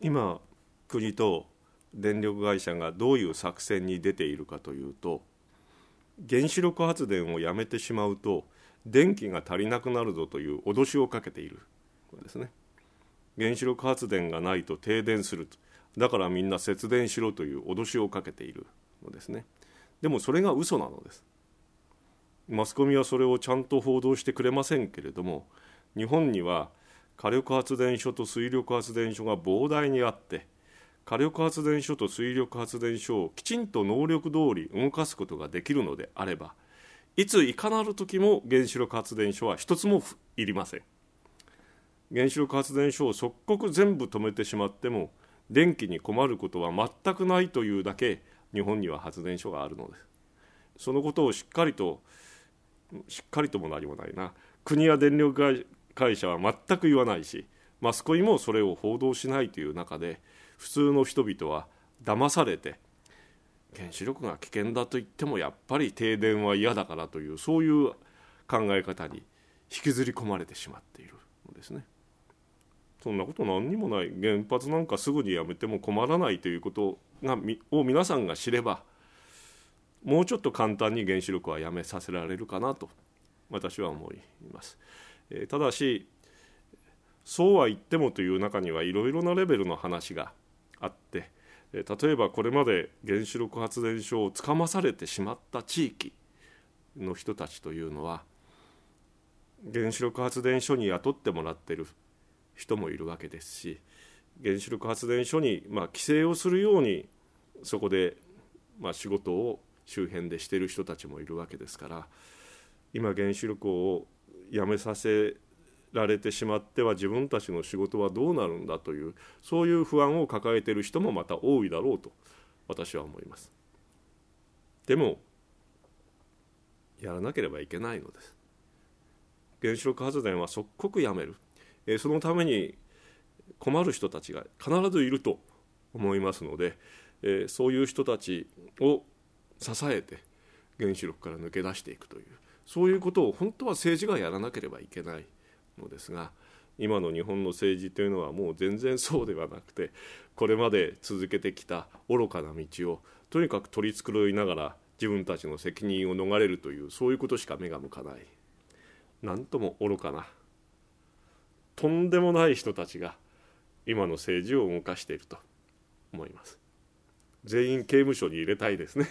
今国と電力会社がどういう作戦に出ているかというと原子力発電をやめてしまうと電気が足りなくなるぞという脅しをかけているですね。原子力発電がないと停電するだからみんな節電しろという脅しをかけているのですね。でもそれが嘘なのです。マスコミはそれをちゃんと報道してくれませんけれども日本には火力発電所と水力発電所が膨大にあって火力発電所と水力発電所をきちんと能力通り動かすことができるのであればいついかなる時も原子力発電所は一つもいりません。原子力発電所を即刻全部止めてしまっても電気に困ることは全くないというだけ日本には発電所があるのです。そのことをしっかりとしっかりとも何もないな。国や電力会会社は全く言わないしマスコミもそれを報道しないという中で普通の人々は騙されて原子力が危険だと言ってもやっぱり停電は嫌だからというそういう考え方に引きずり込まれてしまっているのですね。そんなこと何にもない原発なんかすぐにやめても困らないということがを皆さんが知ればもうちょっと簡単に原子力はやめさせられるかなと私は思います。えただしそうは言ってもという中にはいろいろなレベルの話があって例えばこれまで原子力発電所をつかまされてしまった地域の人たちというのは原子力発電所に雇ってもらってる人もいるわけですし原子力発電所にまあ規制をするようにそこでまあ仕事を周辺でしている人たちもいるわけですから今原子力をやめさせられてしまっては自分たちの仕事はどうなるんだというそういう不安を抱えている人もまた多いだろうと私は思います。でもやらなければいけないのです。原子力発電は即刻やめる、えー、そのために困る人たちが必ずいると思いますので、えー、そういう人たちを支えて原子力から抜け出していくという。そういうことを本当は政治がやらなければいけないのですが今の日本の政治というのはもう全然そうではなくてこれまで続けてきた愚かな道をとにかく取り繕いながら自分たちの責任を逃れるというそういうことしか目が向かない。何とも愚かなとんでもない人たちが今の政治を動かしていると思います。全員刑務所に入れたいですね。